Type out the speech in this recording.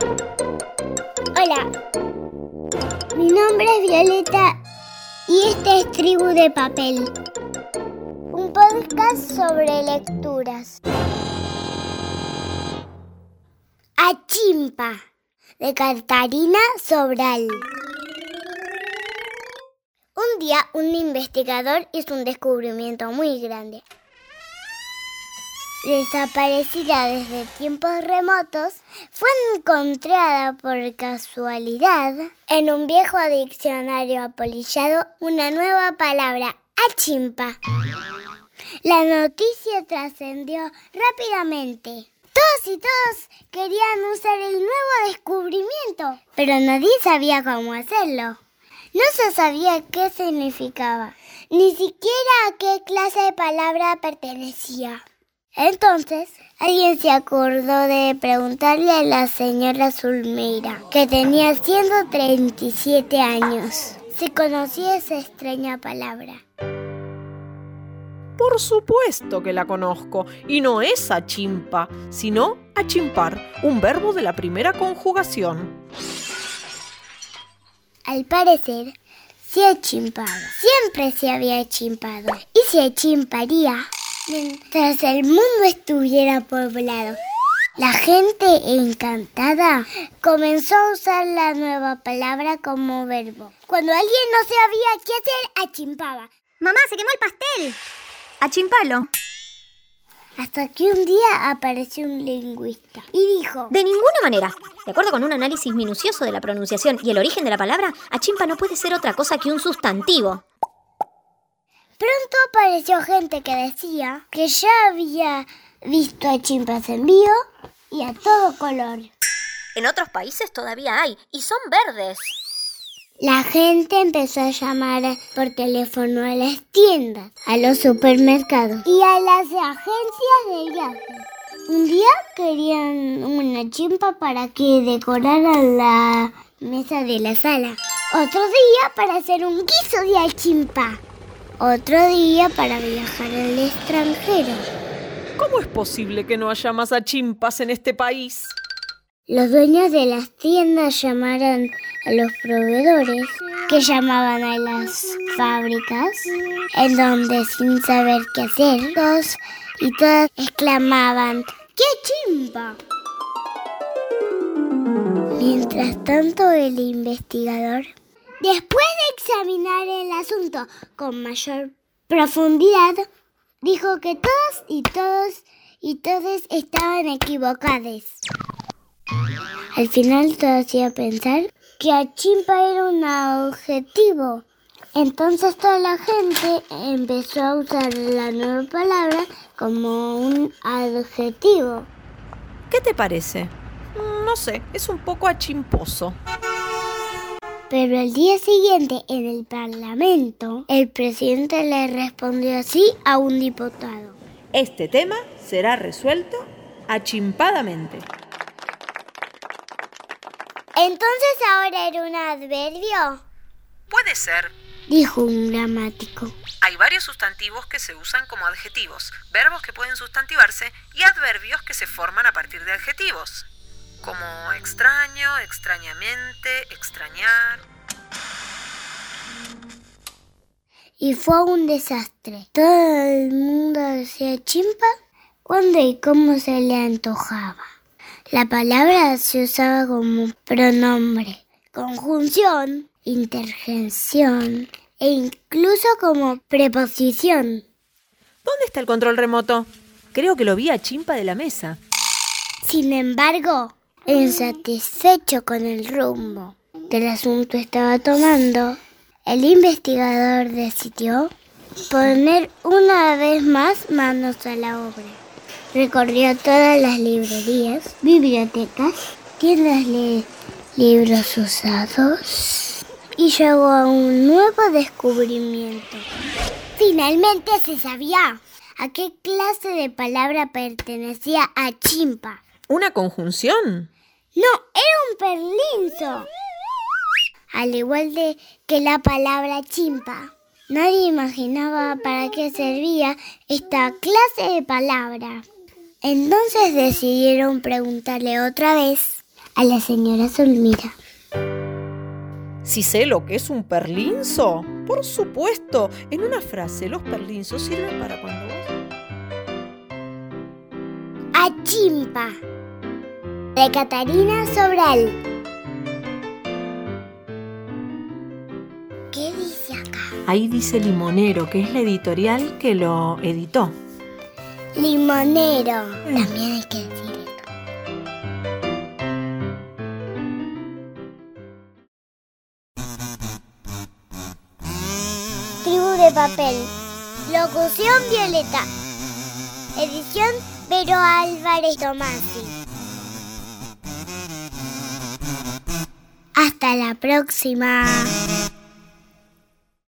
Hola, mi nombre es Violeta y este es Tribu de Papel, un podcast sobre lecturas. Achimpa, de Catarina Sobral. Un día un investigador hizo un descubrimiento muy grande. Desaparecida desde tiempos remotos, fue encontrada por casualidad en un viejo diccionario apolillado una nueva palabra, achimpa. La noticia trascendió rápidamente. Todos y todos querían usar el nuevo descubrimiento, pero nadie sabía cómo hacerlo. No se sabía qué significaba, ni siquiera a qué clase de palabra pertenecía. Entonces, alguien se acordó de preguntarle a la señora Zulmeira, que tenía 137 años, si conocía esa extraña palabra. Por supuesto que la conozco, y no es achimpa, sino achimpar, un verbo de la primera conjugación. Al parecer, se achimpaba. Siempre se había achimpado. Y se achimparía mientras el mundo estuviera poblado. La gente encantada comenzó a usar la nueva palabra como verbo. Cuando alguien no sabía qué hacer, achimpaba. Mamá, se quemó el pastel. Achimpalo. Hasta que un día apareció un lingüista y dijo... De ninguna manera. De acuerdo con un análisis minucioso de la pronunciación y el origen de la palabra, achimpa no puede ser otra cosa que un sustantivo. Pronto apareció gente que decía que ya había visto a chimpas en vivo y a todo color. En otros países todavía hay y son verdes. La gente empezó a llamar por teléfono a las tiendas, a los supermercados y a las agencias de viajes. Un día querían una chimpa para que decoraran la mesa de la sala. Otro día para hacer un guiso de achimpa. Otro día para viajar al extranjero. ¿Cómo es posible que no haya más achimpas en este país? Los dueños de las tiendas llamaron a los proveedores, que llamaban a las fábricas, en donde sin saber qué hacer, todos y todas exclamaban, ¡qué chimpa! Mientras tanto, el investigador, después de examinar el asunto con mayor profundidad, dijo que todos y todos y todos estaban equivocados. Al final todo hacía pensar que achimpa era un adjetivo. Entonces toda la gente empezó a usar la nueva palabra como un adjetivo. ¿Qué te parece? No sé, es un poco achimposo. Pero el día siguiente en el Parlamento, el presidente le respondió así a un diputado. Este tema será resuelto achimpadamente. Entonces ahora era un adverbio, Puede ser. dijo un gramático. Hay varios sustantivos que se usan como adjetivos, verbos que pueden sustantivarse y adverbios que se forman a partir de adjetivos, como extraño, extrañamente, extrañar. Y fue un desastre. Todo el mundo decía chimpa cuando y cómo se le antojaba. La palabra se usaba como pronombre, conjunción, interjección e incluso como preposición. ¿Dónde está el control remoto? Creo que lo vi a chimpa de la mesa. Sin embargo, insatisfecho con el rumbo que el asunto estaba tomando, el investigador decidió poner una vez más manos a la obra. Recorrió todas las librerías, bibliotecas, tiendas de libros usados y llegó a un nuevo descubrimiento. Finalmente se sabía a qué clase de palabra pertenecía a chimpa. ¿Una conjunción? No, era un perlinzo. Al igual de que la palabra chimpa. Nadie imaginaba para qué servía esta clase de palabra. Entonces decidieron preguntarle otra vez a la señora Zulmira. Si sé lo que es un perlinzo, por supuesto, en una frase los perlinzos sirven para cuando. Achimpa, de Catarina Sobral. ¿Qué dice acá? Ahí dice Limonero, que es la editorial que lo editó. Limonero. También hay que decir esto. Tribu de papel. Locución Violeta. Edición Vero Álvarez Tomasi. Hasta la próxima.